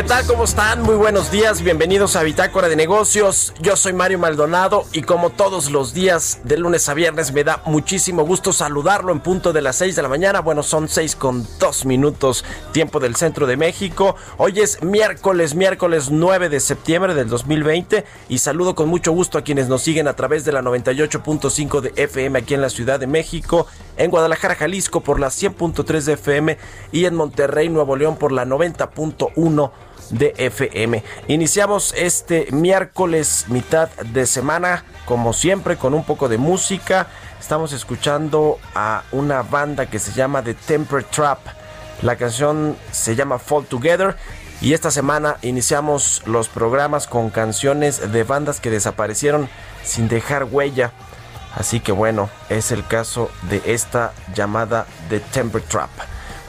¿Qué tal? ¿Cómo están? Muy buenos días, bienvenidos a Bitácora de Negocios. Yo soy Mario Maldonado y como todos los días de lunes a viernes me da muchísimo gusto saludarlo en punto de las 6 de la mañana. Bueno, son 6 con 2 minutos tiempo del centro de México. Hoy es miércoles, miércoles 9 de septiembre del 2020 y saludo con mucho gusto a quienes nos siguen a través de la 98.5 de FM aquí en la Ciudad de México, en Guadalajara, Jalisco por la 100.3 de FM y en Monterrey, Nuevo León por la 90.1 de FM. Iniciamos este miércoles mitad de semana, como siempre, con un poco de música. Estamos escuchando a una banda que se llama The Temper Trap. La canción se llama Fall Together. Y esta semana iniciamos los programas con canciones de bandas que desaparecieron sin dejar huella. Así que bueno, es el caso de esta llamada The Temper Trap.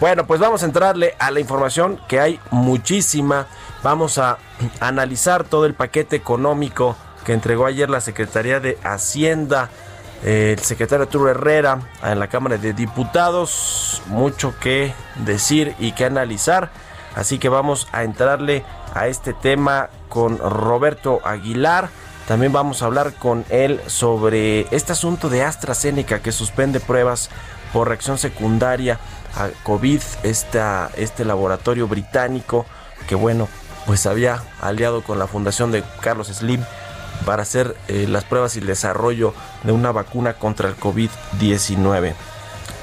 Bueno, pues vamos a entrarle a la información que hay muchísima. Vamos a analizar todo el paquete económico que entregó ayer la Secretaría de Hacienda, el secretario Arturo Herrera en la Cámara de Diputados. Mucho que decir y que analizar. Así que vamos a entrarle a este tema con Roberto Aguilar. También vamos a hablar con él sobre este asunto de AstraZeneca que suspende pruebas por reacción secundaria a COVID, este laboratorio británico que bueno, pues había aliado con la fundación de Carlos Slim para hacer eh, las pruebas y el desarrollo de una vacuna contra el COVID-19.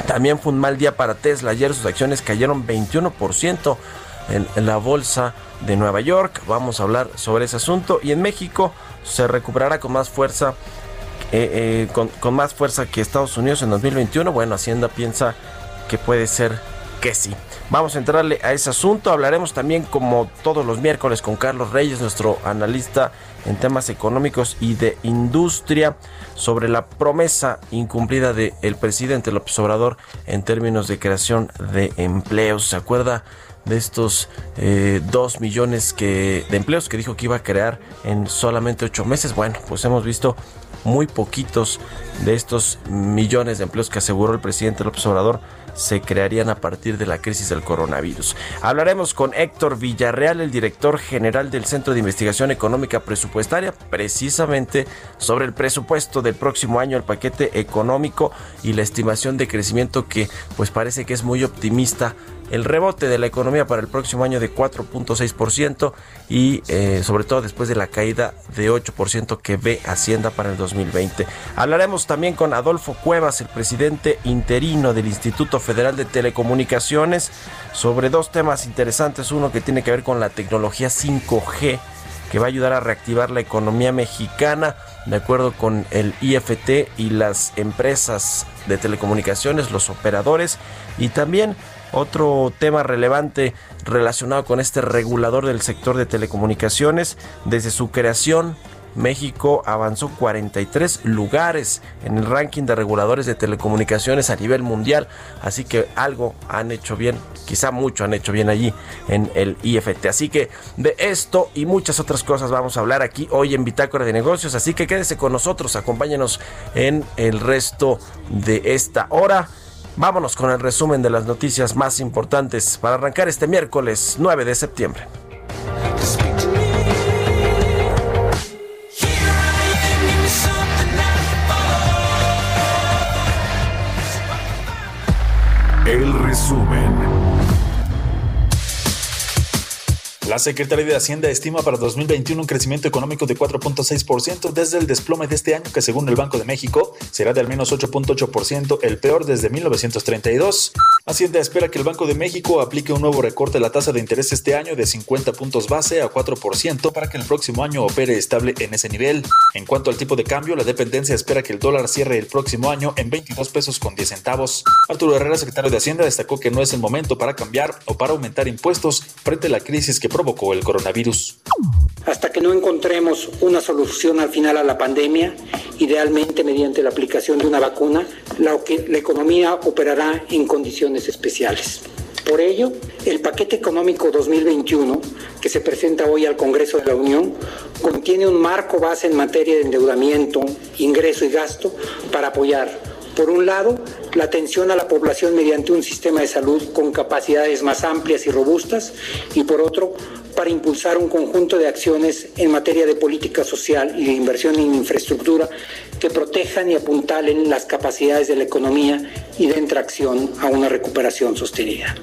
También fue un mal día para Tesla. Ayer sus acciones cayeron 21% en, en la bolsa de Nueva York. Vamos a hablar sobre ese asunto. Y en México se recuperará con más fuerza eh, eh, con, con más fuerza que Estados Unidos en 2021. Bueno, Hacienda piensa que puede ser que sí. Vamos a entrarle a ese asunto. Hablaremos también, como todos los miércoles, con Carlos Reyes, nuestro analista en temas económicos y de industria, sobre la promesa incumplida del presidente López Obrador en términos de creación de empleos. ¿Se acuerda? de estos eh, 2 millones que, de empleos que dijo que iba a crear en solamente 8 meses. Bueno, pues hemos visto muy poquitos de estos millones de empleos que aseguró el presidente López Obrador se crearían a partir de la crisis del coronavirus. Hablaremos con Héctor Villarreal, el director general del Centro de Investigación Económica Presupuestaria, precisamente sobre el presupuesto del próximo año, el paquete económico y la estimación de crecimiento que pues parece que es muy optimista el rebote de la economía para el próximo año de 4.6% y eh, sobre todo después de la caída de 8% que ve Hacienda para el 2020. Hablaremos también con Adolfo Cuevas, el presidente interino del Instituto Federal de Telecomunicaciones, sobre dos temas interesantes. Uno que tiene que ver con la tecnología 5G que va a ayudar a reactivar la economía mexicana, de acuerdo con el IFT y las empresas de telecomunicaciones, los operadores, y también otro tema relevante relacionado con este regulador del sector de telecomunicaciones, desde su creación México avanzó 43 lugares en el ranking de reguladores de telecomunicaciones a nivel mundial. Así que algo han hecho bien, quizá mucho han hecho bien allí en el IFT. Así que de esto y muchas otras cosas vamos a hablar aquí hoy en Bitácora de Negocios. Así que quédese con nosotros, acompáñenos en el resto de esta hora. Vámonos con el resumen de las noticias más importantes para arrancar este miércoles 9 de septiembre. El resumen. La Secretaría de Hacienda estima para 2021 un crecimiento económico de 4.6% desde el desplome de este año que según el Banco de México será de al menos 8.8%, el peor desde 1932. Hacienda espera que el Banco de México aplique un nuevo recorte de la tasa de interés este año de 50 puntos base a 4% para que el próximo año opere estable en ese nivel. En cuanto al tipo de cambio, la dependencia espera que el dólar cierre el próximo año en 22 pesos con 10 centavos. Arturo Herrera, secretario de Hacienda, destacó que no es el momento para cambiar o para aumentar impuestos frente a la crisis que provocó el coronavirus. Hasta que no encontremos una solución al final a la pandemia, idealmente mediante la aplicación de una vacuna, la, la economía operará en condiciones especiales. Por ello, el paquete económico 2021 que se presenta hoy al Congreso de la Unión contiene un marco base en materia de endeudamiento, ingreso y gasto para apoyar por un lado, la atención a la población mediante un sistema de salud con capacidades más amplias y robustas y por otro, para impulsar un conjunto de acciones en materia de política social y de inversión en infraestructura que protejan y apuntalen las capacidades de la economía y den tracción a una recuperación sostenida.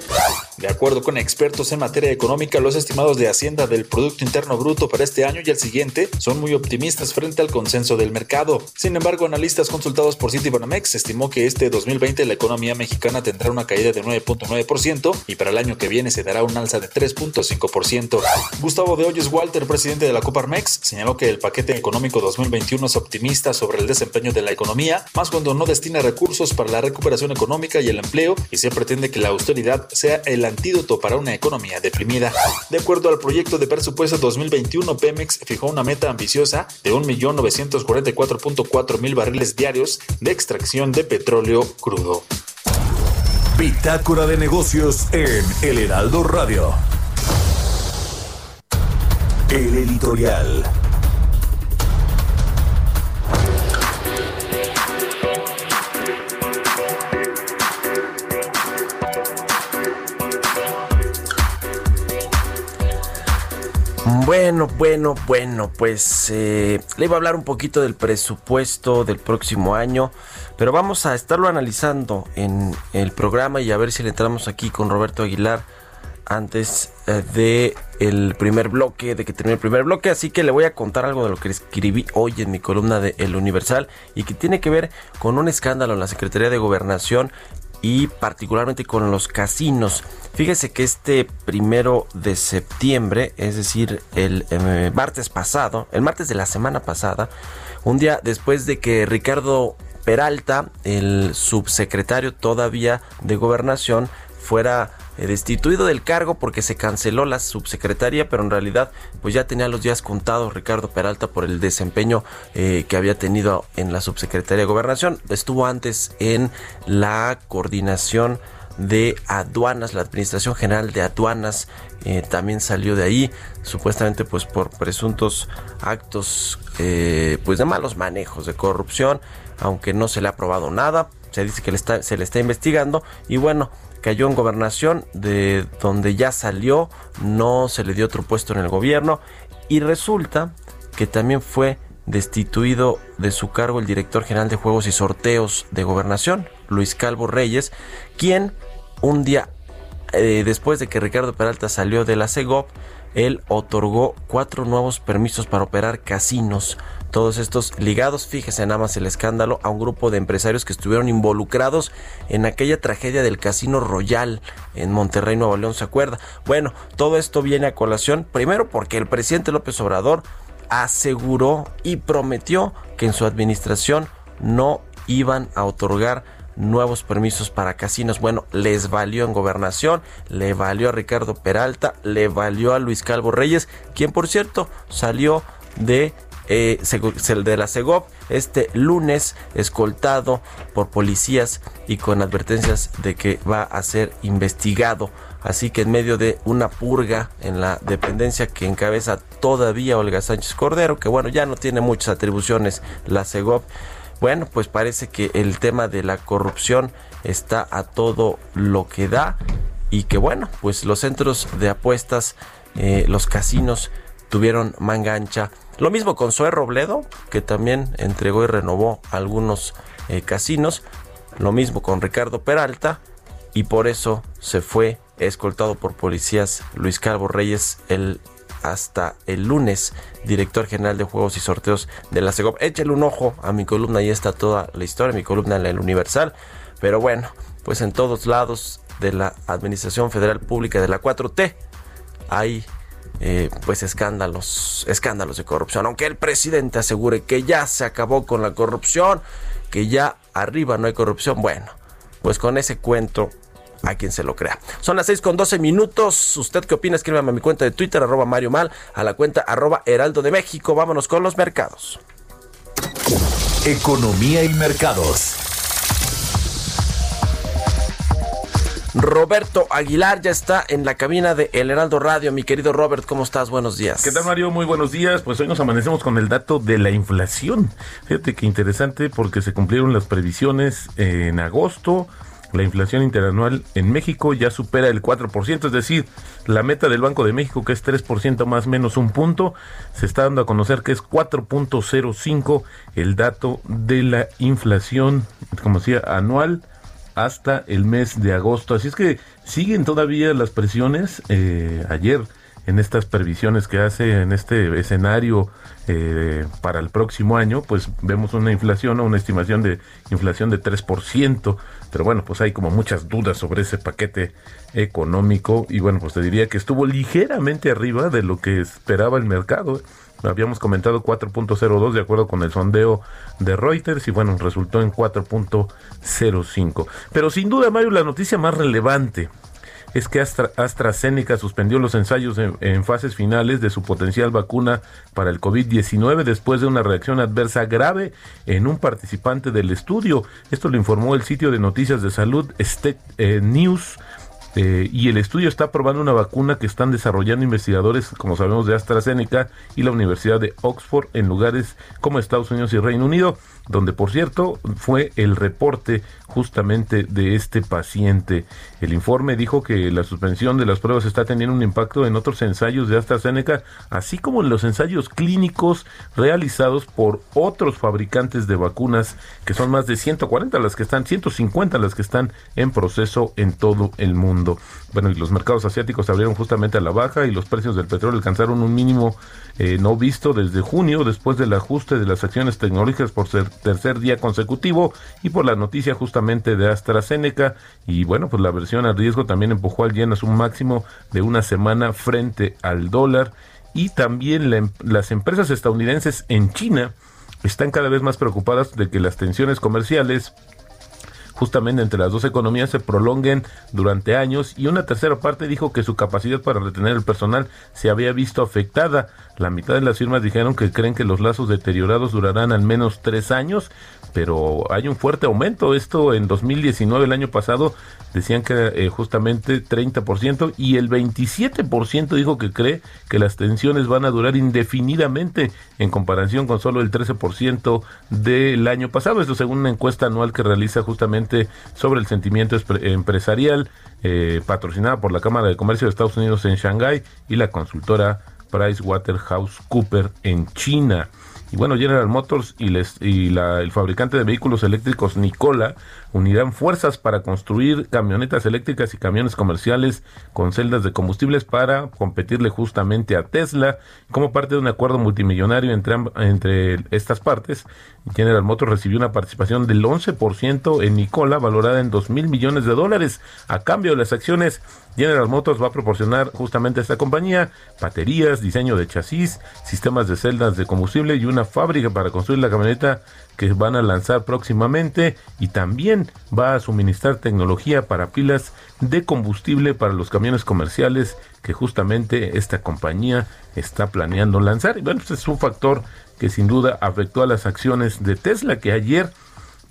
De acuerdo con expertos en materia económica, los estimados de Hacienda del Producto Interno Bruto para este año y el siguiente son muy optimistas frente al consenso del mercado. Sin embargo, analistas consultados por Citibanamex estimó que este 2020 la economía mexicana tendrá una caída de 9.9% y para el año que viene se dará un alza de 3.5%. Gustavo de Hoyos Walter, presidente de la Coparmex, señaló que el paquete económico 2021 es optimista sobre el desempeño de la economía, más cuando no destina recursos para la recuperación económica y el empleo y se pretende que la austeridad sea el antídoto para una economía deprimida. De acuerdo al proyecto de presupuesto 2021, Pemex fijó una meta ambiciosa de 1.944.4 mil barriles diarios de extracción de petróleo crudo. Bitácora de negocios en El Heraldo Radio. El editorial. Bueno, bueno, bueno, pues eh, le iba a hablar un poquito del presupuesto del próximo año, pero vamos a estarlo analizando en el programa y a ver si le entramos aquí con Roberto Aguilar antes eh, de el primer bloque, de que termine el primer bloque, así que le voy a contar algo de lo que escribí hoy en mi columna de El Universal y que tiene que ver con un escándalo en la Secretaría de Gobernación y particularmente con los casinos. Fíjese que este primero de septiembre, es decir, el eh, martes pasado, el martes de la semana pasada, un día después de que Ricardo Peralta, el subsecretario todavía de gobernación, fuera destituido del cargo porque se canceló la subsecretaría, pero en realidad pues ya tenía los días contados Ricardo Peralta por el desempeño eh, que había tenido en la subsecretaría de gobernación. Estuvo antes en la coordinación de aduanas, la Administración General de Aduanas eh, también salió de ahí, supuestamente pues por presuntos actos pues de malos manejos, de corrupción, aunque no se le ha probado nada, se dice que le se le está investigando y bueno, cayó en gobernación de donde ya salió, no se le dio otro puesto en el gobierno y resulta que también fue destituido de su cargo el director general de juegos y sorteos de gobernación, Luis Calvo Reyes, quien un día eh, después de que Ricardo Peralta salió de la CEGOP, él otorgó cuatro nuevos permisos para operar casinos. Todos estos ligados, fíjese nada más el escándalo, a un grupo de empresarios que estuvieron involucrados en aquella tragedia del Casino Royal en Monterrey, Nuevo León, ¿se acuerda? Bueno, todo esto viene a colación, primero porque el presidente López Obrador aseguró y prometió que en su administración no iban a otorgar nuevos permisos para casinos. Bueno, les valió en gobernación, le valió a Ricardo Peralta, le valió a Luis Calvo Reyes, quien por cierto salió de eh, de la Segov este lunes, escoltado por policías y con advertencias de que va a ser investigado. Así que en medio de una purga en la dependencia que encabeza todavía Olga Sánchez Cordero, que bueno, ya no tiene muchas atribuciones la Segov, bueno, pues parece que el tema de la corrupción está a todo lo que da y que bueno, pues los centros de apuestas, eh, los casinos tuvieron manga ancha. Lo mismo con Zoe Robledo, que también entregó y renovó algunos eh, casinos. Lo mismo con Ricardo Peralta y por eso se fue escoltado por policías Luis Calvo Reyes el hasta el lunes, director general de juegos y sorteos de la SEGOP. Échale un ojo a mi columna, ahí está toda la historia, mi columna en el Universal. Pero bueno, pues en todos lados de la Administración Federal Pública de la 4T hay eh, pues escándalos, escándalos de corrupción. Aunque el presidente asegure que ya se acabó con la corrupción, que ya arriba no hay corrupción, bueno, pues con ese cuento a quien se lo crea. Son las 6 con 12 minutos. ¿Usted qué opina? Escríbame a mi cuenta de Twitter, arroba Mario Mal, a la cuenta arroba Heraldo de México. Vámonos con los mercados. Economía y mercados. Roberto Aguilar ya está en la cabina de El Heraldo Radio. Mi querido Robert, ¿cómo estás? Buenos días. ¿Qué tal, Mario? Muy buenos días. Pues hoy nos amanecemos con el dato de la inflación. Fíjate que interesante porque se cumplieron las previsiones en agosto. La inflación interanual en México ya supera el 4%, es decir, la meta del Banco de México, que es 3% más menos un punto, se está dando a conocer que es 4.05 el dato de la inflación, como decía, anual hasta el mes de agosto. Así es que siguen todavía las presiones. Eh, ayer en estas previsiones que hace en este escenario eh, para el próximo año, pues vemos una inflación o una estimación de inflación de 3%, pero bueno, pues hay como muchas dudas sobre ese paquete económico y bueno, pues te diría que estuvo ligeramente arriba de lo que esperaba el mercado. Habíamos comentado 4.02 de acuerdo con el sondeo de Reuters y bueno, resultó en 4.05. Pero sin duda, Mario, la noticia más relevante es que AstraZeneca suspendió los ensayos en, fases finales de su potencial vacuna para el COVID-19 después de una reacción adversa grave en un participante del estudio. Esto lo informó el sitio de noticias de salud State eh, News eh, y el estudio está probando una vacuna que están desarrollando investigadores, como sabemos, de AstraZeneca y la Universidad de Oxford en lugares como Estados Unidos y Reino Unido donde por cierto fue el reporte justamente de este paciente. El informe dijo que la suspensión de las pruebas está teniendo un impacto en otros ensayos de AstraZeneca, así como en los ensayos clínicos realizados por otros fabricantes de vacunas, que son más de 140 las que están, 150 las que están en proceso en todo el mundo. Bueno, y los mercados asiáticos abrieron justamente a la baja y los precios del petróleo alcanzaron un mínimo eh, no visto desde junio, después del ajuste de las acciones tecnológicas por ser tercer día consecutivo y por la noticia justamente de AstraZeneca. Y bueno, pues la versión a riesgo también empujó al yen a su máximo de una semana frente al dólar. Y también em, las empresas estadounidenses en China están cada vez más preocupadas de que las tensiones comerciales justamente entre las dos economías se prolonguen durante años y una tercera parte dijo que su capacidad para retener el personal se había visto afectada. La mitad de las firmas dijeron que creen que los lazos deteriorados durarán al menos tres años, pero hay un fuerte aumento. Esto en 2019, el año pasado, decían que eh, justamente 30% y el 27% dijo que cree que las tensiones van a durar indefinidamente en comparación con solo el 13% del año pasado. Esto según una encuesta anual que realiza justamente sobre el sentimiento empresarial, eh, patrocinada por la Cámara de Comercio de Estados Unidos en Shanghái y la consultora PricewaterhouseCooper en China. Y bueno, General Motors y, la, el fabricante de vehículos eléctricos Nicola unirán fuerzas para construir camionetas eléctricas y camiones comerciales con celdas de combustibles para competirle justamente a Tesla. Como parte de un acuerdo multimillonario entre, entre estas partes, General Motors recibió una participación del 11% en Nicola, valorada en 2 mil millones de dólares. A cambio de las acciones, General Motors va a proporcionar justamente a esta compañía baterías, diseño de chasis, sistemas de celdas de combustible y una fábrica para construir la camioneta que van a lanzar próximamente y también va a suministrar tecnología para pilas de combustible para los camiones comerciales que justamente esta compañía está planeando lanzar. Y bueno, este es un factor que sin duda afectó a las acciones de Tesla, que ayer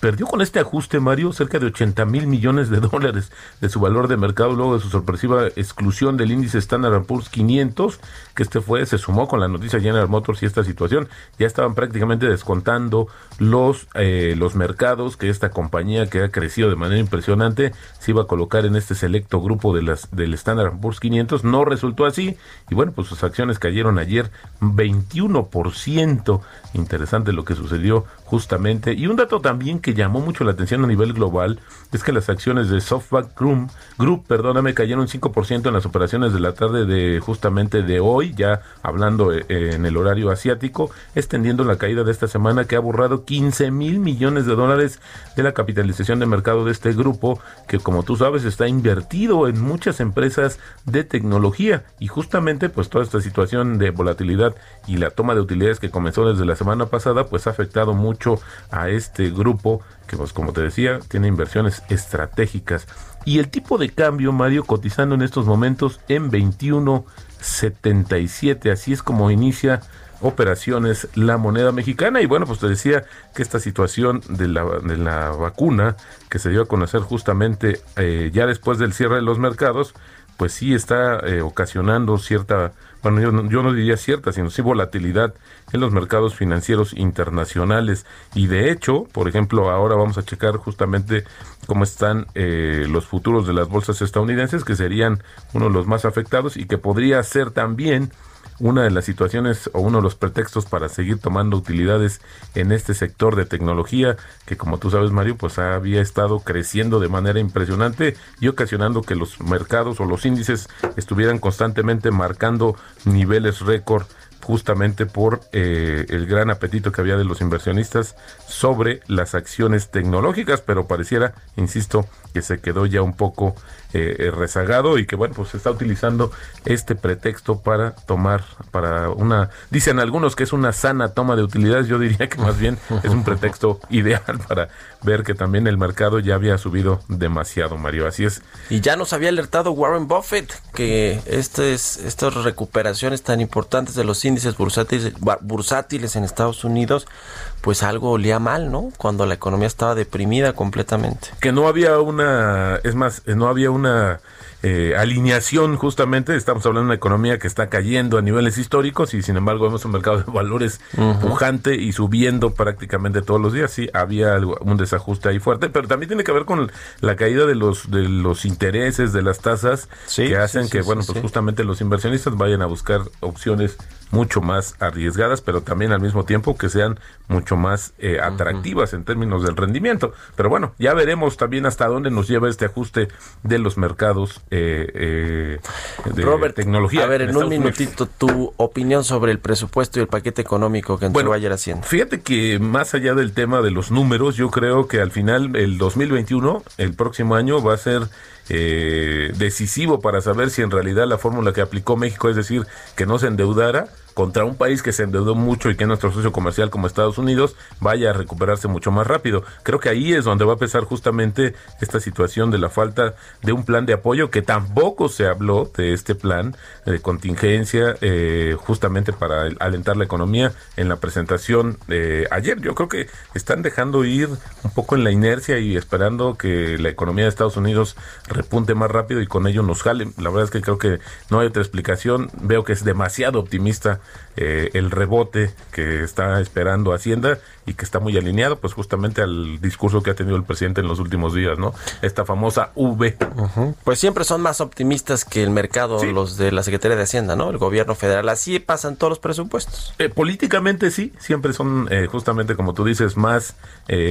perdió con este ajuste, Mario, cerca de 80 mil millones de dólares de su valor de mercado luego de su sorpresiva exclusión del índice Standard Poor's 500, que este fue, se sumó con la noticia General Motors y esta situación. Ya estaban prácticamente descontando los, eh, los mercados que esta compañía que ha crecido de manera impresionante se iba a colocar en este selecto grupo de las, del Standard Poor's 500. No resultó así y bueno, pues sus acciones cayeron ayer 21%. Interesante lo que sucedió justamente. Y un dato también que llamó mucho la atención a nivel global es que las acciones de SoftBank Group, Group perdóname, cayeron 5% en las operaciones de la tarde de justamente de hoy, ya hablando eh, en el horario asiático, extendiendo la caída de esta semana que ha borrado 15 mil millones de dólares de la capitalización de mercado de este grupo, que como tú sabes está invertido en muchas empresas de tecnología. Y justamente pues toda esta situación de volatilidad y la toma de utilidades que comenzó desde la semana pasada pues ha afectado mucho a este grupo que pues como te decía tiene inversiones estratégicas. Y el tipo de cambio Mario cotizando en estos momentos en 21.77 así es como inicia operaciones la moneda mexicana. Y bueno pues te decía que esta situación de la, de la vacuna que se dio a conocer justamente eh, ya después del cierre de los mercados pues sí está eh, ocasionando cierta, bueno, yo no, yo no diría cierta, sino sí volatilidad en los mercados financieros internacionales. Y de hecho, por ejemplo, ahora vamos a checar justamente cómo están eh, los futuros de las bolsas estadounidenses, que serían uno de los más afectados y que podría ser también una de las situaciones o uno de los pretextos para seguir tomando utilidades en este sector de tecnología que como tú sabes Mario pues había estado creciendo de manera impresionante y ocasionando que los mercados o los índices estuvieran constantemente marcando niveles récord justamente por eh, el gran apetito que había de los inversionistas sobre las acciones tecnológicas, pero pareciera, insisto, que se quedó ya un poco eh, rezagado y que bueno, pues se está utilizando este pretexto para tomar, para una, dicen algunos que es una sana toma de utilidades, yo diría que más bien es un pretexto ideal para ver que también el mercado ya había subido demasiado, Mario, así es. Y ya nos había alertado Warren Buffett que estas, estas recuperaciones tan importantes de los índices bursátiles, bursátiles en Estados Unidos, pues algo olía mal, ¿no? Cuando la economía estaba deprimida completamente. Que no había una, es más, no había una eh, alineación justamente, estamos hablando de una economía que está cayendo a niveles históricos y sin embargo vemos un mercado de valores pujante y subiendo prácticamente todos los días, sí, había algo- un desajuste ahí fuerte, pero también tiene que ver con la caída de los de los intereses de las tasas Sí, que hacen sí, que bueno, pues justamente los inversionistas vayan a buscar opciones mucho más arriesgadas, pero también al mismo tiempo que sean mucho más eh, atractivas en términos del rendimiento. Pero bueno, ya veremos también hasta dónde nos lleva este ajuste de los mercados eh, eh, de Robert, tecnología. a ver, en un Unidos. minutito tu opinión sobre el presupuesto y el paquete económico que entregó Bueno, ayer Hacienda. Fíjate que más allá del tema de los números, yo creo que al final el 2021, el próximo año, va a ser eh, decisivo para saber si en realidad la fórmula que aplicó México, es decir, que no se endeudara contra un país que se endeudó mucho y que es nuestro socio comercial como Estados Unidos, vaya a recuperarse mucho más rápido. Creo que ahí es donde va a pesar justamente esta situación de la falta de un plan de apoyo, que tampoco se habló de este plan de contingencia eh, justamente para alentar la economía en la presentación de ayer. Yo creo que están dejando ir un poco en la inercia y esperando que la economía de Estados Unidos repunte más rápido y con ello nos jale. La verdad es que creo que no hay otra explicación. Veo que es demasiado optimista eh, el rebote que está esperando Hacienda y que está muy alineado pues justamente al discurso que ha tenido el presidente en los últimos días, ¿no? Esta famosa V. Pues siempre son más optimistas que el mercado Sí. los de la Secretaría de Hacienda, ¿no? El gobierno federal. Así pasan todos los presupuestos. Eh, políticamente sí, siempre son eh, justamente como tú dices más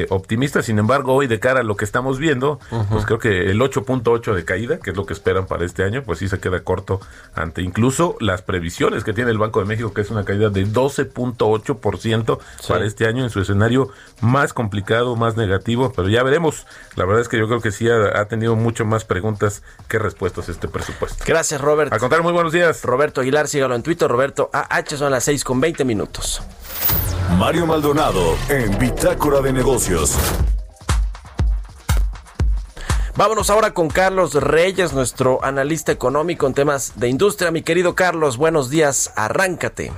optimistas. Sin embargo, hoy de cara a lo que estamos viendo, pues creo que el 8.8 de caída, que es lo que esperan para este año, pues sí se queda corto ante incluso las previsiones que tiene el Banco de México, que es una caída de 12.8% para este año en su escenario más complicado, más negativo. Pero ya veremos. La verdad es que yo creo que sí ha, ha tenido mucho más preguntas que respuestas este presupuesto. Gracias, Robert. Al contrario, muy buenos días. Roberto Aguilar, sígalo en Twitter. Roberto AH son las 6 con 20 minutos. Mario Maldonado en Bitácora de Negocios. Vámonos ahora con Carlos Reyes, nuestro analista económico en temas de industria. Mi querido Carlos, buenos días. Arráncate.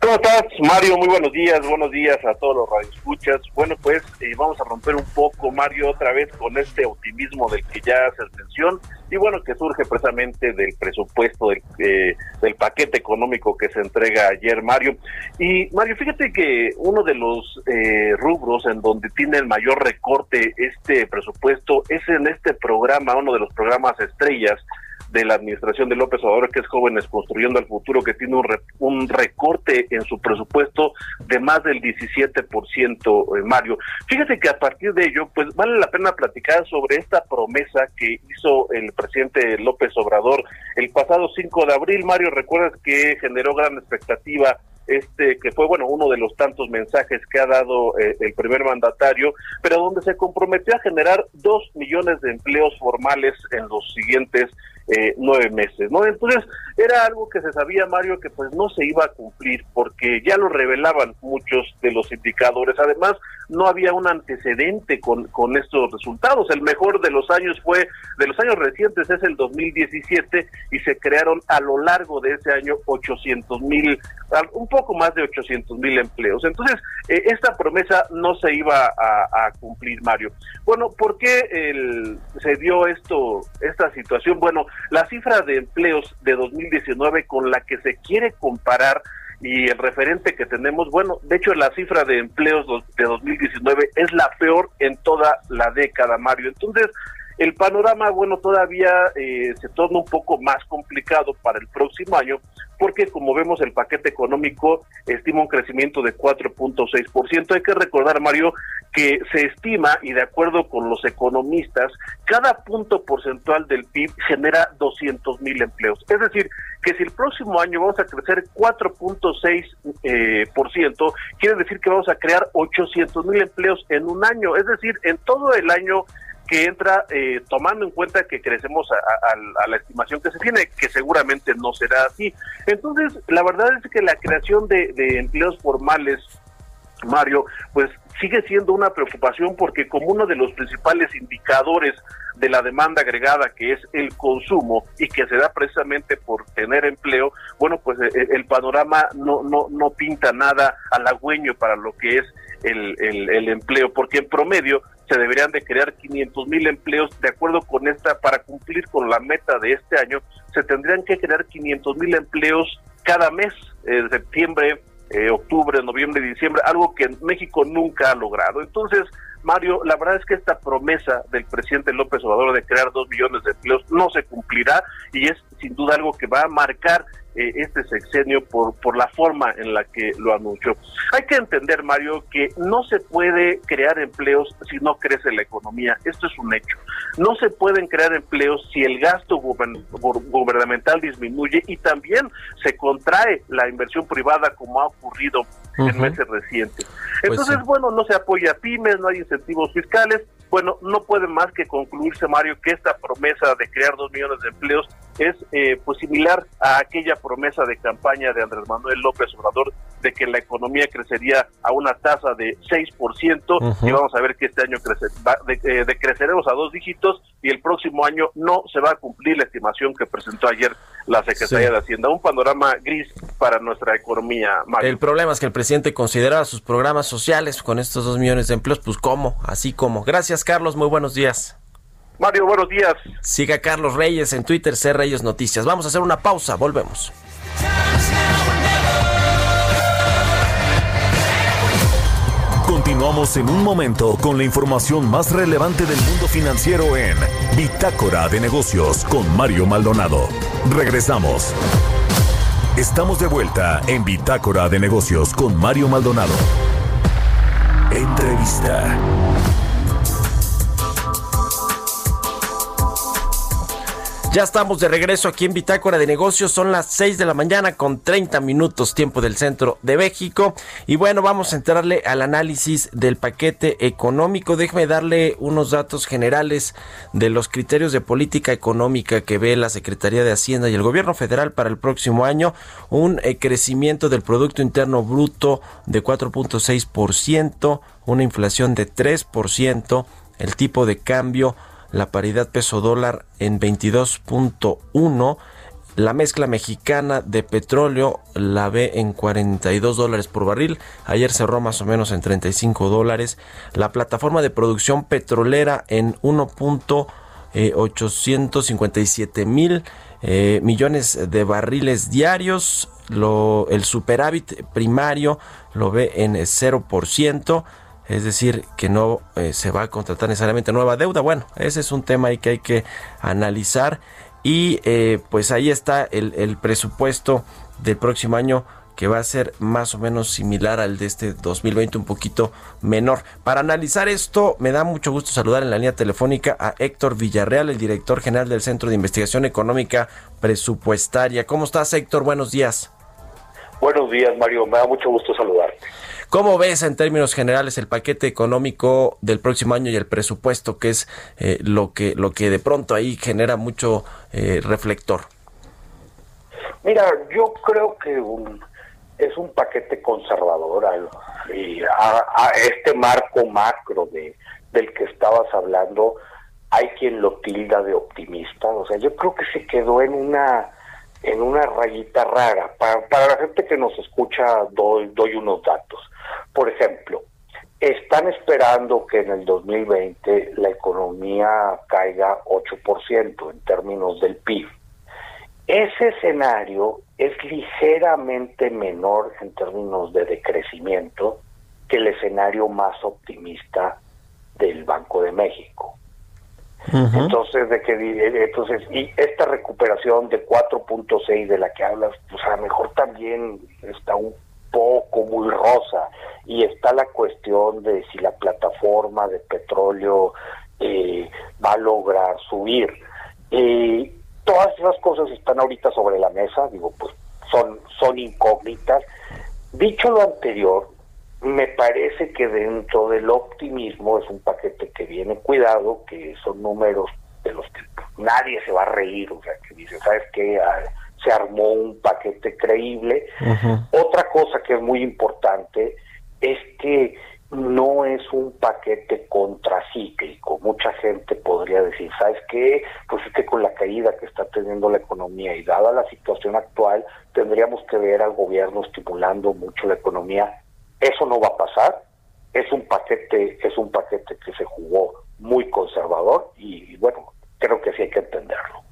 ¿Cómo estás, Mario? Muy buenos días, buenos días a todos los radioescuchas. Bueno, pues eh, vamos a romper un poco, Mario, otra vez con este optimismo del que ya haces mención y bueno, que surge precisamente del presupuesto del, eh, del paquete económico que se entrega ayer, Mario. Y Mario, fíjate que uno de los eh, rubros en donde tiene el mayor recorte este presupuesto es en este programa, uno de los programas estrellas de la administración de López Obrador, que es Jóvenes Construyendo el Futuro, que tiene un, re- un recorte en su presupuesto de más del 17%, eh, Mario. Fíjate que a partir de ello, pues vale la pena platicar sobre esta promesa que hizo el presidente López Obrador el pasado 5 de abril. Mario, recuerdas que generó gran expectativa este que fue bueno uno de los tantos mensajes que ha dado eh, el primer mandatario, pero donde se comprometió a generar dos millones de empleos formales en los siguientes eh, nueve meses, ¿no? Entonces era algo que se sabía Mario que pues no se iba a cumplir porque ya lo revelaban muchos de los indicadores. Además no había un antecedente con con estos resultados. El mejor de los años fue de los años recientes es el 2017 y se crearon a lo largo de ese año 800 mil un poco más de 800 mil empleos. Entonces, eh, esta promesa no se iba a, cumplir, Mario. Bueno, ¿por qué se dio esto, esta situación? Bueno, la cifra de empleos de 2019 con la que se quiere comparar y el referente que tenemos, bueno, de hecho la cifra de empleos de 2019 es la peor en toda la década, Mario. Entonces, el panorama, bueno, todavía eh, se torna un poco más complicado para el próximo año, porque como vemos el paquete económico estima un crecimiento de 4.6%. Hay que recordar, Mario, que se estima, y de acuerdo con los economistas, cada punto porcentual del PIB genera 200 mil empleos. Es decir, que si el próximo año vamos a crecer 4.6%, eh, por ciento, quiere decir que vamos a crear 800 mil empleos en un año. Es decir, en todo el año que entra eh, tomando en cuenta que crecemos a, a- a la estimación que se tiene, que seguramente no será así. Entonces, la verdad es que la creación de, empleos formales Mario, pues sigue siendo una preocupación porque como uno de los principales indicadores de la demanda agregada, que es el consumo y que se da precisamente por tener empleo, bueno, pues eh, el, panorama no, no, no pinta nada halagüeño para lo que es el empleo, porque en promedio se deberían de crear 500 mil empleos de acuerdo con esta, para cumplir con la meta de este año, se tendrían que crear 500 mil empleos cada mes, eh, septiembre, eh, octubre, noviembre, diciembre, algo que México nunca ha logrado. Entonces, Mario, la verdad es que esta promesa del presidente López Obrador de crear dos millones de empleos no se cumplirá y es sin duda algo que va a marcar eh, este sexenio por, por la forma en la que lo anunció. Hay que entender, Mario, que no se puede crear empleos si no crece la economía. Esto es un hecho. No se pueden crear empleos si el gasto gubern- gu- gubernamental disminuye y también se contrae la inversión privada como ha ocurrido en meses recientes. Pues Entonces, sí. bueno, no se apoya a pymes, no hay incentivos fiscales. Bueno, no puede más que concluirse, Mario, que esta promesa de crear dos millones de empleos es eh, pues similar a aquella promesa de campaña de Andrés Manuel López Obrador de que la economía crecería a una tasa de 6% Ujú. y vamos a ver que este año crece, va- de, eh, decreceremos a dos dígitos y el próximo año no se va a cumplir la estimación que presentó ayer la Secretaría Sí. de Hacienda. Un panorama gris para nuestra economía, Mario. El problema es que el presidente consideraba sus programas sociales con estos dos millones de empleos, pues cómo, así como. Gracias, Carlos, muy buenos días. Mario, buenos días. Siga Carlos Reyes en Twitter, C Reyes Noticias. Vamos a hacer una pausa, volvemos. Continuamos en un momento con la información más relevante del mundo financiero en Bitácora de Negocios con Mario Maldonado. Regresamos. Estamos de vuelta en Bitácora de Negocios con Mario Maldonado. Entrevista. Ya estamos de regreso aquí en Bitácora de Negocios. Son las 6 de la mañana con 30 minutos tiempo del centro de México. Y bueno, vamos a entrarle al análisis del paquete económico. Déjeme darle unos datos generales de los criterios de política económica que ve la Secretaría de Hacienda y el Gobierno Federal para el próximo año. Un eh, crecimiento del Producto Interno Bruto de 4.6%, una inflación de 3%, el tipo de cambio la paridad peso dólar en 22.1 La mezcla mexicana de petróleo la ve en 42 dólares por barril. Ayer cerró más o menos en 35 dólares. La plataforma de producción petrolera en 1.857 mil eh, millones de barriles diarios. El superávit primario lo ve en 0%. Es decir, que no eh, se va a contratar necesariamente nueva deuda. Bueno, ese es un tema ahí que hay que analizar. Y eh, pues ahí está el, el presupuesto del próximo año que va a ser más o menos similar al de este 2020, un poquito menor. Para analizar esto, me da mucho gusto saludar en la línea telefónica a Héctor Villarreal, el director general del Centro de Investigación Económica Presupuestaria. ¿Cómo estás, Héctor? Buenos días. Buenos días, Mario. Me da mucho gusto saludarte. ¿Cómo ves en términos generales el paquete económico del próximo año y el presupuesto, que es eh, lo que lo que de pronto ahí genera mucho eh, reflector? Mira, yo creo que un, es un paquete conservador y a, a este marco macro de, del que estabas hablando. Hay quien lo tilda de optimista, o sea, yo creo que se quedó en una en una rayita rara. Para, para la gente que nos escucha doy, doy unos datos. Por ejemplo, están esperando que en el 2020 la economía caiga 8% en términos del PIB. Ese escenario es ligeramente menor en términos de decrecimiento que el escenario más optimista del Banco de México. Entonces, de que entonces y esta recuperación de 4.6 de la que hablas, pues a lo mejor también está un poco muy rosa y está la cuestión de si la plataforma de petróleo eh, va a lograr subir. Y todas esas cosas están ahorita sobre la mesa, digo, pues son, son incógnitas. Dicho lo anterior, me parece que dentro del optimismo es un paquete que viene cuidado, que son números de los que nadie se va a reír, o sea, que dice, ¿sabes qué? Ah, se armó un paquete creíble. Otra cosa que es muy importante es que no es un paquete contracíclico. Mucha gente podría decir, ¿sabes qué? Pues es que con la caída que está teniendo la economía y dada la situación actual, tendríamos que ver al gobierno estimulando mucho la economía. Eso no va a pasar. Es un paquete, es un paquete que se jugó muy conservador y, bueno, creo que sí hay que entenderlo.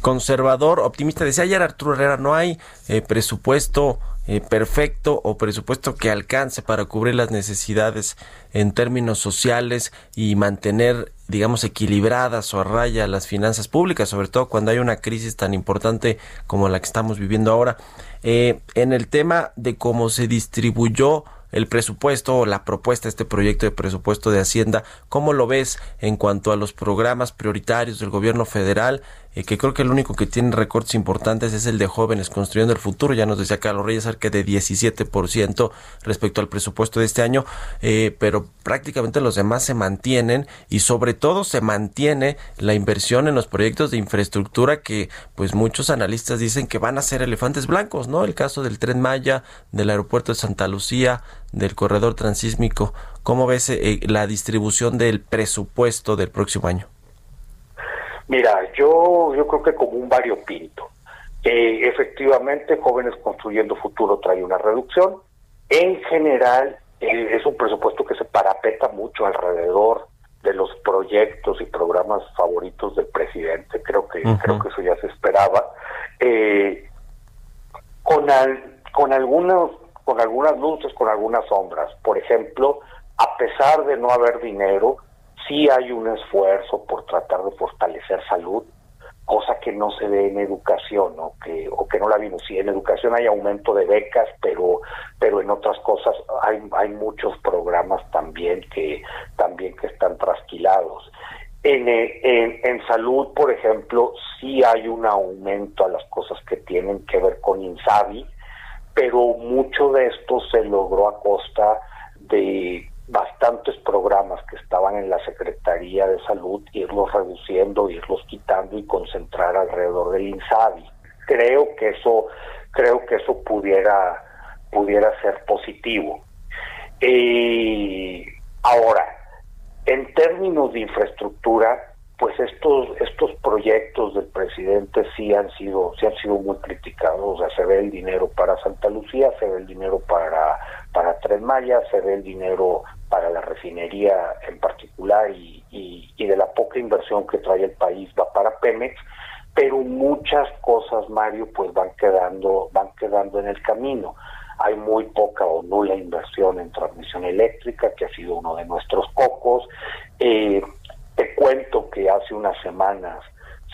Conservador, optimista. Decía ayer Arturo Herrera, no hay eh, presupuesto eh, perfecto o presupuesto que alcance para cubrir las necesidades en términos sociales y mantener, digamos, equilibradas o a raya las finanzas públicas, sobre todo cuando hay una crisis tan importante como la que estamos viviendo ahora. Eh, en el tema de cómo se distribuyó el presupuesto o la propuesta, este proyecto de presupuesto de Hacienda, ¿cómo lo ves en cuanto a los programas prioritarios del gobierno federal? Eh, que creo que el único que tiene recortes importantes es el de jóvenes construyendo el futuro, ya nos decía Carlos Reyes, cerca de 17% respecto al presupuesto de este año, eh, pero prácticamente los demás se mantienen y sobre todo se mantiene la inversión en los proyectos de infraestructura que pues muchos analistas dicen que van a ser elefantes blancos, ¿no? El caso del tren Maya, del aeropuerto de Santa Lucía, del corredor transísmico. ¿Cómo ves eh, la distribución del presupuesto del próximo año? Mira, yo, yo creo que como un variopinto. Eh, efectivamente, Jóvenes Construyendo Futuro trae una reducción. En general, eh, es un presupuesto que se parapeta mucho alrededor de los proyectos y programas favoritos del presidente. Creo que creo que eso ya se esperaba. Eh, con al, con algunos con algunas luces, con algunas sombras. Por ejemplo, a pesar de no haber dinero, sí hay un esfuerzo por tratar de fortalecer salud, cosa que no se ve en educación o que o que no la vimos. Sí, en educación hay aumento de becas, pero pero en otras cosas hay hay muchos programas también que también que están trasquilados. En, en, en salud, por ejemplo, sí hay un aumento a las cosas que tienen que ver con INSABI, pero mucho de esto se logró a costa de bastantes programas que estaban en la Secretaría de Salud, irlos reduciendo, irlos quitando y concentrar alrededor del INSABI. Creo que eso, creo que eso pudiera, pudiera ser positivo. Eh, ahora, en términos de infraestructura, pues estos estos proyectos del presidente sí han sido sí han sido muy criticados. O sea se ve el dinero para Santa Lucía se ve el dinero para para Tren Maya se ve el dinero para la refinería en particular y, y, y de la poca inversión que trae el país va para Pemex. Pero muchas cosas Mario pues van quedando van quedando en el camino. Hay muy poca o nula inversión en transmisión eléctrica que ha sido uno de nuestros cocos eh, te cuento que hace unas semanas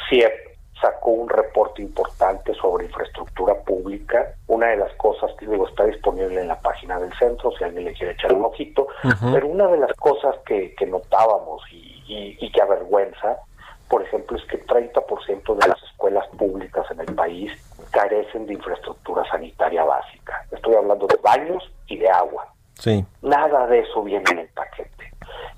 CIEP sacó un reporte importante sobre infraestructura pública. Una de las cosas que digo está disponible en la página del centro, si alguien le quiere echar un ojito, pero una de las cosas que, que notábamos y, y, y que avergüenza, por ejemplo, es que 30% de las escuelas públicas en el país carecen de infraestructura sanitaria básica. Estoy hablando de baños y de agua. Sí. Nada de eso viene en el paquete.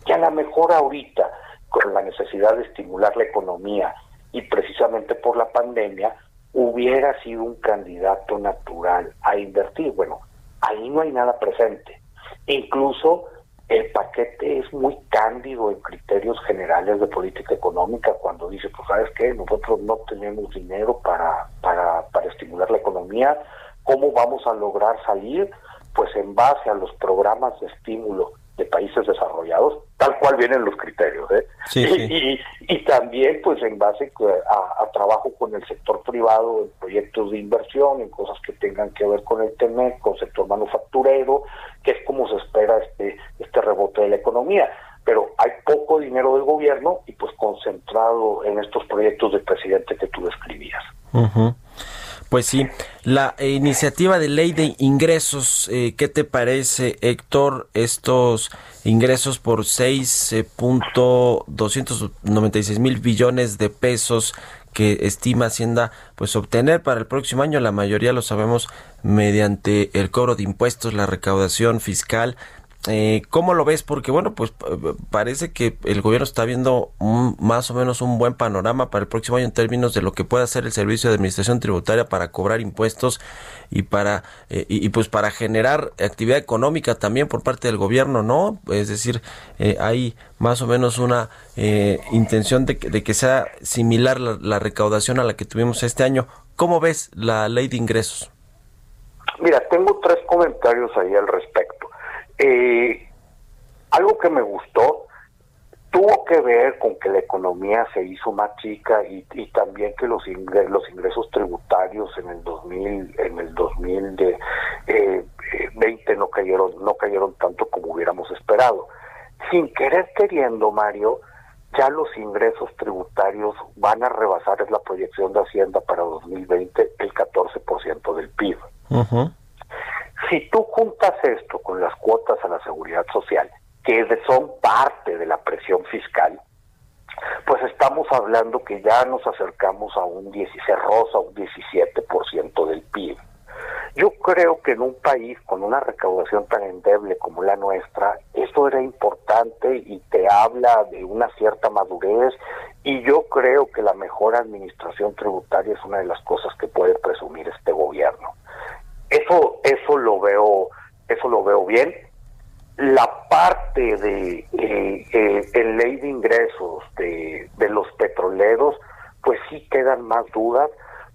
Y a lo mejor ahorita con la necesidad de estimular la economía y precisamente por la pandemia, hubiera sido un candidato natural a invertir. Bueno, ahí no hay nada presente. Incluso el paquete es muy cándido en criterios generales de política económica cuando dice, pues sabes qué, nosotros no tenemos dinero para, para, para estimular la economía, ¿cómo vamos a lograr salir? Pues en base a los programas de estímulo de países cual vienen los criterios, ¿eh? Sí, y, sí. Y, y también pues en base a, a, trabajo con el sector privado, en proyectos de inversión, en cosas que tengan que ver con el TEMEC, con el sector manufacturero, que es como se espera este, este rebote de la economía. Pero hay poco dinero del gobierno y pues concentrado en estos proyectos del presidente que tú describías. Uh -huh. Pues sí, la iniciativa de ley de ingresos, eh, ¿qué te parece, Héctor? Estos ingresos por 6.296 mil billones de pesos que estima Hacienda pues obtener para el próximo año, la mayoría lo sabemos mediante el cobro de impuestos, la recaudación fiscal. Eh, ¿Cómo lo ves? Porque bueno, pues parece que el gobierno está viendo más o menos un buen panorama para el próximo año en términos de lo que puede hacer el Servicio de Administración Tributaria para cobrar impuestos y para eh, y, pues para generar actividad económica también por parte del gobierno, ¿no? Es decir, eh, hay más o menos una eh, intención de que, de que, sea similar la, la recaudación a la que tuvimos este año. ¿Cómo ves la ley de ingresos? Mira, tengo tres comentarios ahí al respecto. Eh, algo que me gustó tuvo que ver con que la economía se hizo más chica y, también que los ingresos, los ingresos tributarios en el 2000 en el 2020 eh, no cayeron no cayeron tanto como hubiéramos esperado sin querer queriendo Mario ya los ingresos tributarios van a rebasar es la proyección de Hacienda para 2020 el 14% del PIB. Si tú juntas esto con las cuotas a la seguridad social, que son parte de la presión fiscal, pues estamos hablando que ya nos acercamos a un 16, rosa, un 17% del PIB. Yo creo que en un país con una recaudación tan endeble como la nuestra, eso era importante y te habla de una cierta madurez y yo creo que la mejor administración tributaria es una de las cosas que puede presumir este gobierno eso eso lo veo eso lo veo bien. La parte de eh, eh, en ley de ingresos de, de los petroleros pues sí quedan más dudas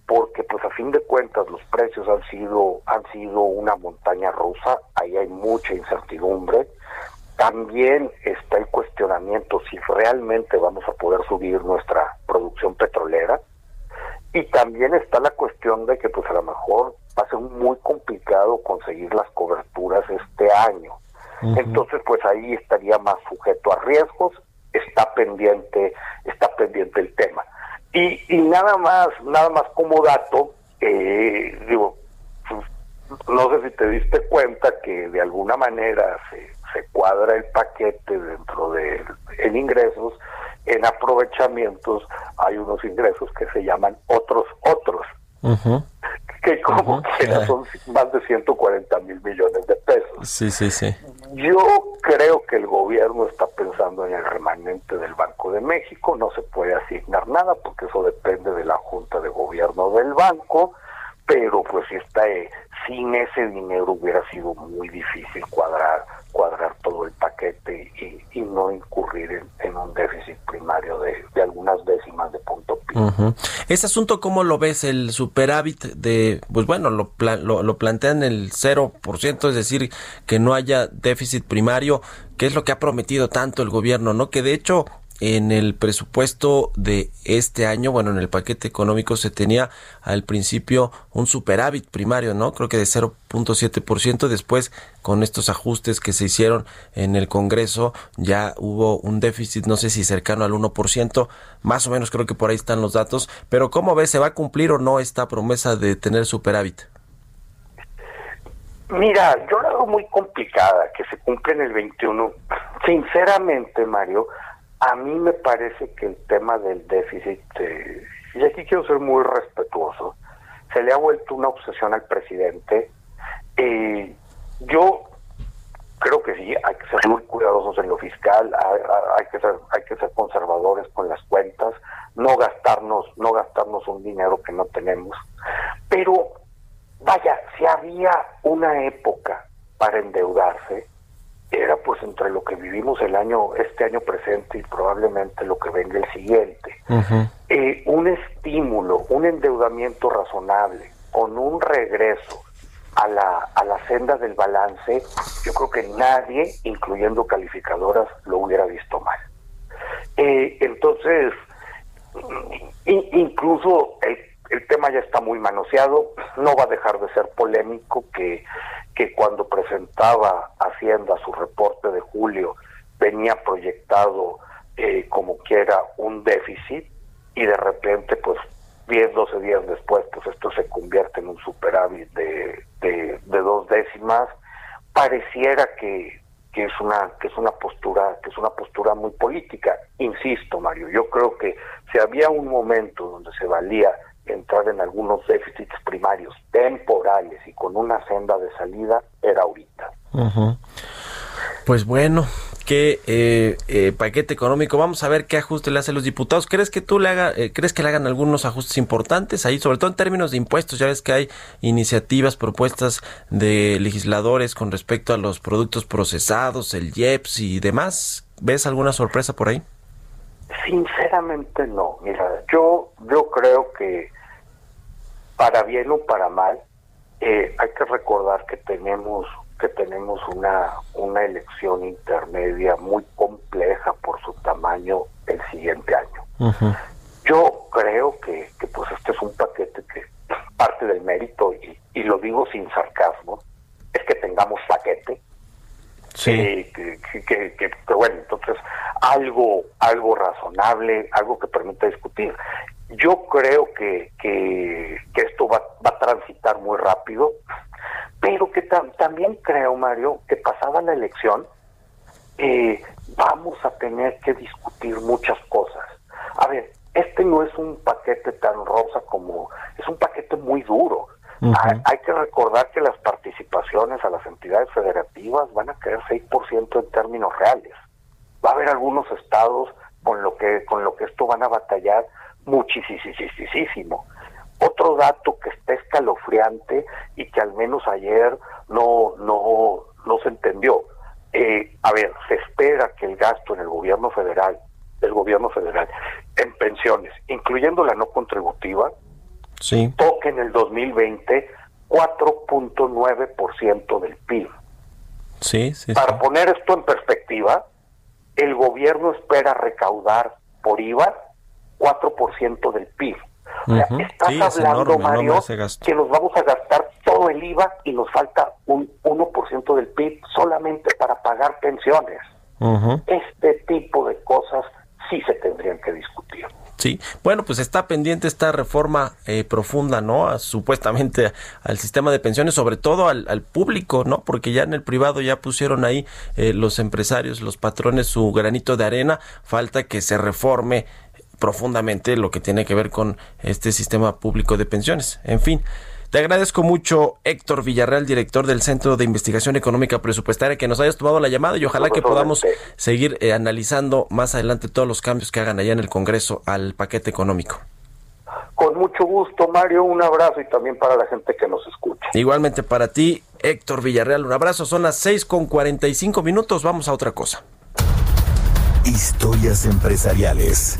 porque pues a fin de cuentas los precios han sido han sido una montaña rusa ahí hay mucha incertidumbre. También está el cuestionamiento si realmente vamos a poder subir nuestra producción petrolera. Y también está la cuestión de que pues a lo mejor va a ser muy complicado conseguir las coberturas este año. Uh -huh. Entonces, pues ahí estaría más sujeto a riesgos, está pendiente, está pendiente el tema. Y, y nada más, nada más como dato, eh, digo, no sé si te diste cuenta que de alguna manera se, se cuadra el paquete dentro de en ingresos, en aprovechamientos hay unos ingresos que se llaman otros otros. Uh -huh que como uh -huh. que son más de 140 mil millones de pesos. Sí, sí, sí. Yo creo que el gobierno está pensando en el remanente del Banco de México, no se puede asignar nada porque eso depende de la Junta de Gobierno del banco, pero pues si está eh, sin ese dinero hubiera sido muy difícil cuadrar cuadrar todo el paquete y, y no incurrir en, un déficit primario de, algunas décimas de punto pi. Ujú. Ese asunto, ¿cómo lo ves? El superávit de, pues bueno, lo, lo, lo plantean el 0%, es decir, que no haya déficit primario, que es lo que ha prometido tanto el gobierno, ¿no? Que de hecho en el presupuesto de este año, bueno, en el paquete económico se tenía al principio un superávit primario, ¿no? Creo que de 0.7%, después con estos ajustes que se hicieron en el Congreso ya hubo un déficit, no sé si cercano al 1%, más o menos creo que por ahí están los datos, pero ¿cómo ves? ¿Se va a cumplir o no esta promesa de tener superávit? Mira, yo la veo muy complicada que se cumpla en el 21. Sinceramente, Mario, a mí me parece que el tema del déficit, eh, y aquí quiero ser muy respetuoso, se le ha vuelto una obsesión al presidente. Eh, yo creo que sí, hay que ser muy cuidadosos en lo fiscal, hay, hay que ser, hay que ser conservadores con las cuentas, no gastarnos, no gastarnos un dinero que no tenemos. Pero vaya, si había una época para endeudarse, era pues entre lo que vivimos el año, este año presente y probablemente lo que venga el siguiente. Eh, un estímulo, un endeudamiento razonable, con un regreso a la, a la senda del balance, yo creo que nadie, incluyendo calificadoras, lo hubiera visto mal. Eh, entonces, incluso el, el tema ya está muy manoseado, no va a dejar de ser polémico que, que cuando presentaba Hacienda su reporte de julio venía proyectado eh, como quiera un déficit y de repente pues 10, 12 días después pues esto se convierte en un superávit de, de, dos décimas, pareciera que, que es una que es una postura que es una postura muy política. Insisto Mario yo creo que si había un momento donde se valía entrar en algunos déficits primarios temporales y con una senda de salida era ahorita. Pues bueno, qué eh, eh, paquete económico. Vamos a ver qué ajuste le hacen los diputados. ¿Crees que tú le haga, eh, crees que le hagan algunos ajustes importantes ahí, sobre todo en términos de impuestos? Ya ves que hay iniciativas, propuestas de legisladores con respecto a los productos procesados, el IEPS y demás. ¿Ves alguna sorpresa por ahí? Sinceramente no. Mira, yo yo creo que para bien o para mal eh, hay que recordar que tenemos que tenemos una una elección intermedia muy compleja por su tamaño el siguiente año. Yo creo que, que pues este es un paquete que parte del mérito y, y lo digo sin sarcasmo es que tengamos paquete eh, que, que, bueno, entonces algo, algo razonable, algo que permita discutir. Yo creo que, que, esto va, va a transitar muy rápido, pero que tam- también creo, Mario, que pasada la elección eh, vamos a tener que discutir muchas cosas. A ver, este no es un paquete tan rosa como, es un paquete muy duro. Hay, que recordar que las participaciones a las entidades federativas van a caer 6% en términos reales. Va a haber algunos estados con lo que con lo que esto van a batallar muchísimo. Otro dato que está escalofriante y que al menos ayer no no no se entendió. Eh, a ver, se espera que el gasto en el gobierno federal, del gobierno federal, en pensiones, incluyendo la no contributiva, Sí. toque en el 2020 4.9% del PIB. Sí, sí. sí. Para poner esto en perspectiva, el gobierno espera recaudar por IVA 4% del PIB. O sea, estás Sí, es hablando, enorme, Mario, enorme que nos vamos a gastar todo el IVA y nos falta un 1% del PIB solamente para pagar pensiones. Este tipo de cosas sí se tendrían que discutir. Sí, bueno, pues está pendiente esta reforma eh, profunda, ¿no? A- supuestamente al sistema de pensiones, sobre todo al, al público, ¿no? Porque ya en el privado ya pusieron ahí eh, los empresarios, los patrones su granito de arena. Falta que se reforme profundamente lo que tiene que ver con este sistema público de pensiones. En fin. Te agradezco mucho, Héctor Villarreal, director del Centro de Investigación Económica Presupuestaria, que nos hayas tomado la llamada y ojalá que podamos seguir eh, analizando más adelante todos los cambios que hagan allá en el Congreso al paquete económico. Con mucho gusto, Mario, un abrazo y también para la gente que nos escucha. Igualmente para ti, Héctor Villarreal. Un abrazo, son las 6 con 45 minutos. Vamos a otra cosa. Historias empresariales.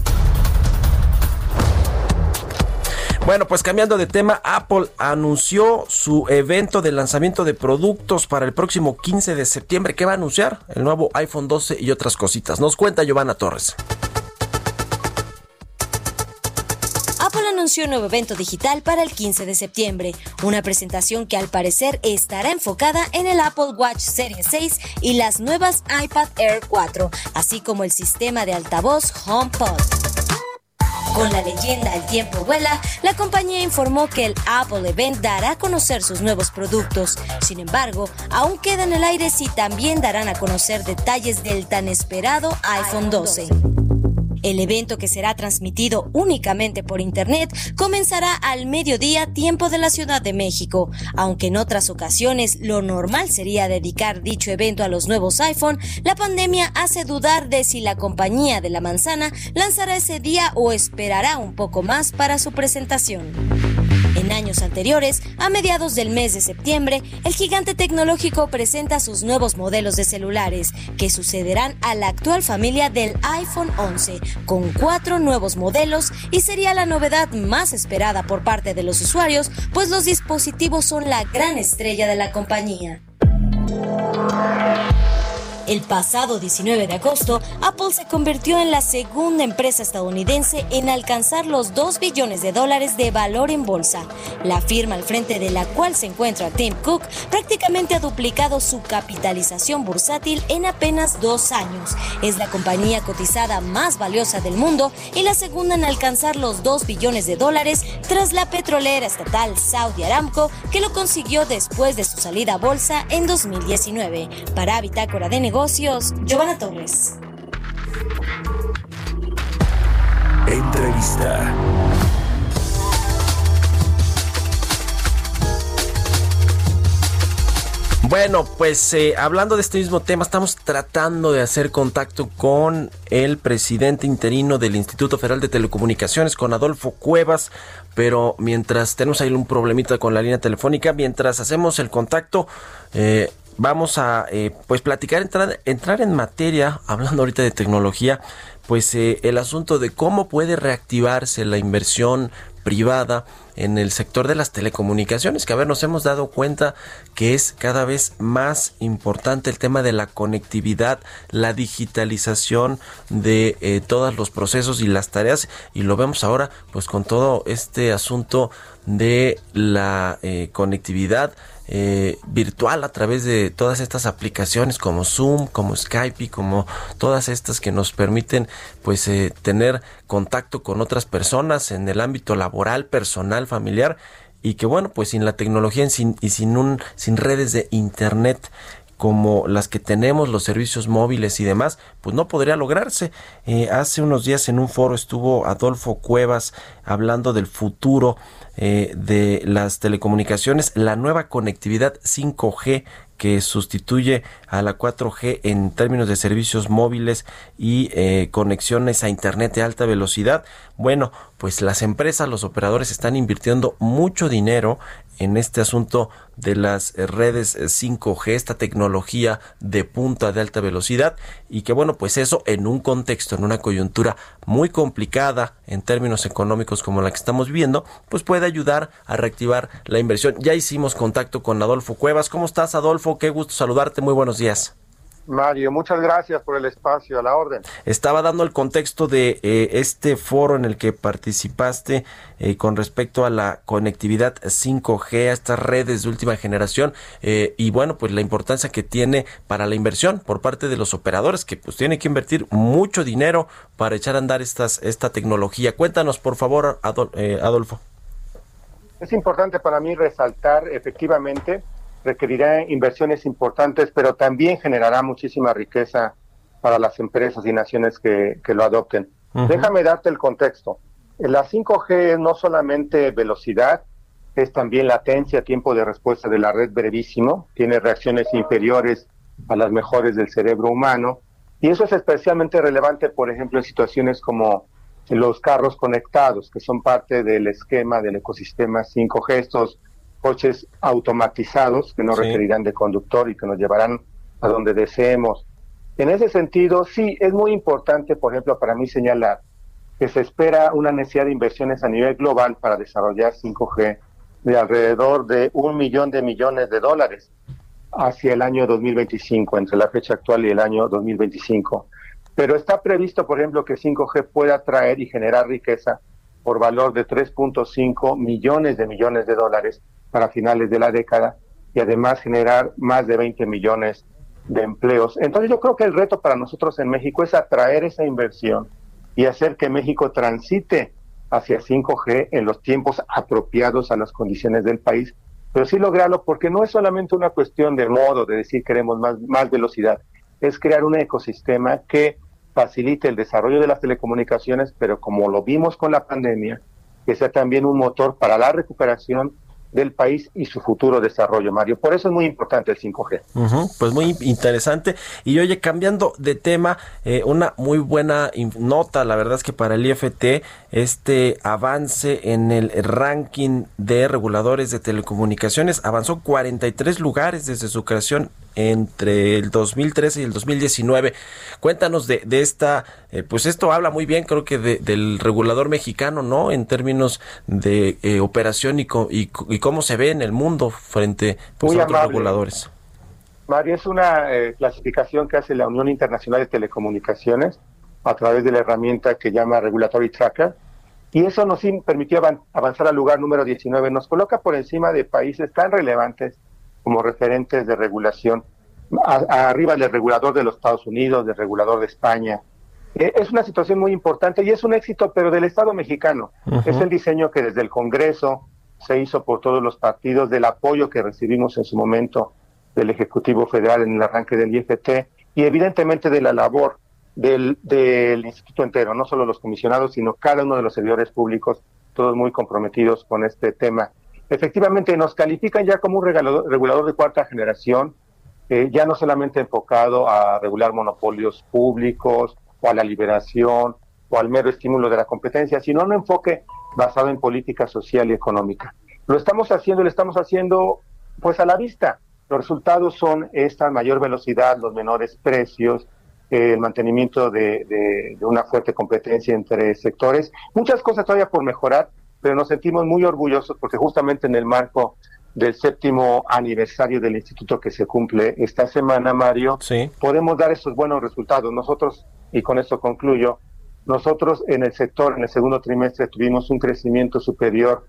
Bueno, pues cambiando de tema, Apple anunció su evento de lanzamiento de productos para el próximo 15 de septiembre. ¿Qué va a anunciar? El nuevo iPhone 12 y otras cositas. Nos cuenta Giovanna Torres. Apple anunció un nuevo evento digital para el 15 de septiembre, una presentación que al parecer estará enfocada en el Apple Watch Series 6 y las nuevas iPad Air 4, así como el sistema de altavoz HomePod. Con la leyenda El tiempo vuela, la compañía informó que el Apple Event dará a conocer sus nuevos productos. Sin embargo, aún queda en el aire si también darán a conocer detalles del tan esperado iPhone 12. El evento que será transmitido únicamente por Internet comenzará al mediodía tiempo de la Ciudad de México. Aunque en otras ocasiones lo normal sería dedicar dicho evento a los nuevos iPhone, la pandemia hace dudar de si la compañía de la manzana lanzará ese día o esperará un poco más para su presentación. En años anteriores, a mediados del mes de septiembre, el gigante tecnológico presenta sus nuevos modelos de celulares, que sucederán a la actual familia del iPhone 11, con cuatro nuevos modelos y sería la novedad más esperada por parte de los usuarios, pues los dispositivos son la gran estrella de la compañía. El pasado 19 de agosto, Apple se convirtió en la segunda empresa estadounidense en alcanzar los 2 billones de dólares de valor en bolsa. La firma al frente de la cual se encuentra Tim Cook prácticamente ha duplicado su capitalización bursátil en apenas dos años. Es la compañía cotizada más valiosa del mundo y la segunda en alcanzar los 2 billones de dólares tras la petrolera estatal Saudi Aramco, que lo consiguió después de su salida a bolsa en 2019. Para Bitácora de Negocios, Giovanna Torres. Entrevista. Bueno, pues eh, hablando de este mismo tema, estamos tratando de hacer contacto con el presidente interino del Instituto Federal de Telecomunicaciones, con Adolfo Cuevas, pero mientras tenemos ahí un problemita con la línea telefónica, mientras hacemos el contacto, eh, vamos a eh, pues platicar, entrar, entrar en materia, hablando ahorita de tecnología, pues eh, el asunto de cómo puede reactivarse la inversión privada en el sector de las telecomunicaciones, que a ver, nos hemos dado cuenta que es cada vez más importante el tema de la conectividad, la digitalización de eh, todos los procesos y las tareas, y lo vemos ahora pues con todo este asunto de la conectividad eh, virtual a través de todas estas aplicaciones como Zoom, como Skype y como todas estas que nos permiten pues eh, tener contacto con otras personas en el ámbito laboral, personal, familiar y que bueno pues sin la tecnología sin, y sin un sin redes de internet como las que tenemos, los servicios móviles y demás, pues no podría lograrse. Eh, hace unos días en un foro estuvo Adolfo Cuevas hablando del futuro eh, de las telecomunicaciones, la nueva conectividad 5G que sustituye a la 4G en términos de servicios móviles y eh, conexiones a Internet de alta velocidad. Bueno, pues las empresas, los operadores están invirtiendo mucho dinero en este asunto de las eh, redes 5G, eh, esta tecnología de punta de alta velocidad y que bueno, pues eso en un contexto, en una coyuntura muy complicada en términos económicos como la que estamos viviendo, pues puede ayudar a reactivar la inversión. Ya hicimos contacto con Adolfo Cuevas. ¿Cómo estás, Adolfo? Qué gusto saludarte. Muy buenos días. Mario, muchas gracias por el espacio, a la orden. Estaba dando el contexto de eh, este foro en el que participaste eh, con respecto a la conectividad 5G, a estas redes de última generación eh, y bueno, pues la importancia que tiene para la inversión por parte de los operadores que pues tienen que invertir mucho dinero para echar a andar estas, esta tecnología. Cuéntanos por favor, Adolfo. Es importante para mí resaltar efectivamente requerirá inversiones importantes, pero también generará muchísima riqueza para las empresas y naciones que, lo adopten. Déjame darte el contexto. La 5G es no solamente velocidad, es también latencia, tiempo de respuesta de la red brevísimo, tiene reacciones inferiores a las mejores del cerebro humano, y eso es especialmente relevante, por ejemplo, en situaciones como los carros conectados, que son parte del esquema del ecosistema 5G, estos coches automatizados que no Sí. requerirán de conductor y que nos llevarán a donde deseemos. En ese sentido, sí, es muy importante, por ejemplo, para mí señalar que se espera una necesidad de inversiones a nivel global para desarrollar 5G de alrededor de un millón de millones de dólares hacia el año 2025, entre la fecha actual y el año 2025. Pero está previsto, por ejemplo, que 5G pueda traer y generar riqueza por valor de 3.5 millones de millones de dólares para finales de la década y además generar más de 20 millones de empleos. Entonces yo creo que el reto para nosotros en México es atraer esa inversión y hacer que México transite hacia 5G en los tiempos apropiados a las condiciones del país, pero sí lograrlo porque no es solamente una cuestión de modo, de decir queremos más, más velocidad, es crear un ecosistema que facilite el desarrollo de las telecomunicaciones, pero como lo vimos con la pandemia, que sea también un motor para la recuperación del país y su futuro desarrollo, Mario. Por eso es muy importante el 5G. Ujú, pues muy interesante. Y oye, cambiando de tema, eh, una muy buena nota, la verdad es que para el IFT, este avance en el ranking de reguladores de telecomunicaciones avanzó 43 lugares desde su creación entre el 2013 y el 2019. Cuéntanos de, de esta, eh, pues esto habla muy bien, creo que de- del regulador mexicano, ¿no? En términos de eh, operación y, co- y, cómo se ve en el mundo frente pues, Muy a otros amable. reguladores. Mario, es una eh, clasificación que hace la Unión Internacional de Telecomunicaciones a través de la herramienta que llama Regulatory Tracker. Y eso nos permitió avan- avanzar al lugar número 19. Nos coloca por encima de países tan relevantes como referentes de regulación, a- arriba del regulador de los Estados Unidos, del regulador de España. Eh, es una situación muy importante y es un éxito, pero del Estado mexicano. Es el diseño que desde el Congreso se hizo por todos los partidos, del apoyo que recibimos en su momento del Ejecutivo Federal en el arranque del IFT y evidentemente de la labor del, del instituto entero, no solo los comisionados, sino cada uno de los servidores públicos, todos muy comprometidos con este tema. Efectivamente, nos califican ya como un regulador, regulador de cuarta generación, eh, ya no solamente enfocado a regular monopolios públicos o a la liberación o al mero estímulo de la competencia, sino un enfoque basado en política social y económica. Lo estamos haciendo, lo estamos haciendo pues a la vista. Los resultados son esta mayor velocidad, los menores precios, el mantenimiento de una fuerte competencia entre sectores. Muchas cosas todavía por mejorar, pero nos sentimos muy orgullosos porque justamente en el marco del séptimo aniversario del instituto que se cumple esta semana, Mario, podemos dar esos buenos resultados. Nosotros, y con esto concluyo, nosotros en el sector, en el segundo trimestre, tuvimos un crecimiento superior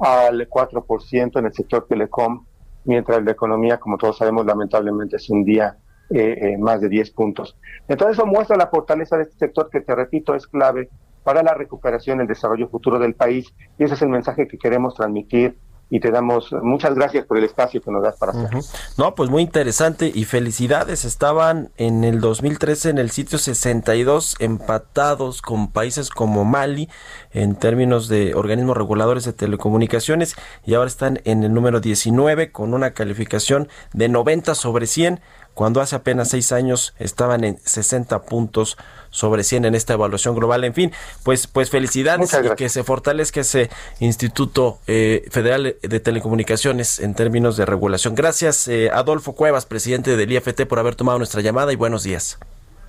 al 4% en el sector telecom, mientras la economía, como todos sabemos, lamentablemente es un día eh, eh, más de 10 puntos. Entonces eso muestra la fortaleza de este sector que, te repito, es clave para la recuperación el desarrollo futuro del país. Y ese es el mensaje que queremos transmitir y te damos muchas gracias por el espacio que nos das para hacer. No, pues muy interesante y felicidades. Estaban en el 2013 en el sitio 62 empatados con países como Mali en términos de organismos reguladores de telecomunicaciones y ahora están en el número 19 con una calificación de 90 sobre 100 cuando hace apenas seis años estaban en 60 puntos sobre 100 en esta evaluación global. En fin, pues, pues felicidades y que se fortalezca ese Instituto eh, Federal de Telecomunicaciones en términos de regulación. Gracias, eh, Adolfo Cuevas, presidente del IFT, por haber tomado nuestra llamada y buenos días.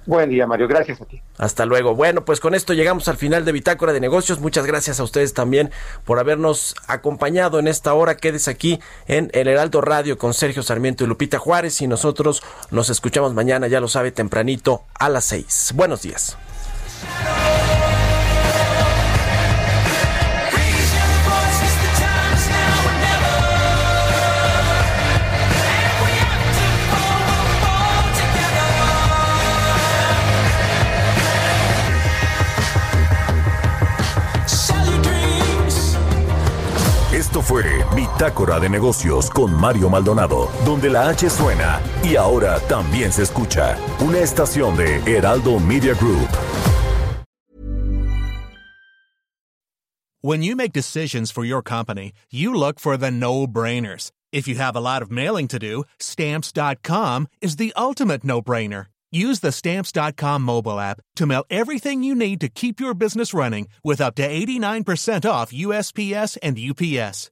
Buen día, Mario. Gracias a ti. Hasta luego. Bueno, pues con esto llegamos al final de Bitácora de Negocios. Muchas gracias a ustedes también por habernos acompañado en esta hora. Quedes aquí en El Heraldo Radio con Sergio Sarmiento y Lupita Juárez y nosotros nos escuchamos mañana, ya lo sabe, tempranito a las seis. Buenos días. Fue Bitácora de Negocios con Mario Maldonado, donde la H suena y ahora también se escucha una estación de Heraldo Media Group. When you make decisions for your company, you look for the no-brainers. If you have a lot of mailing to do, stamps.com is the ultimate no-brainer. Use the stamps.com mobile app to mail everything you need to keep your business running with up to 89% off USPS and UPS.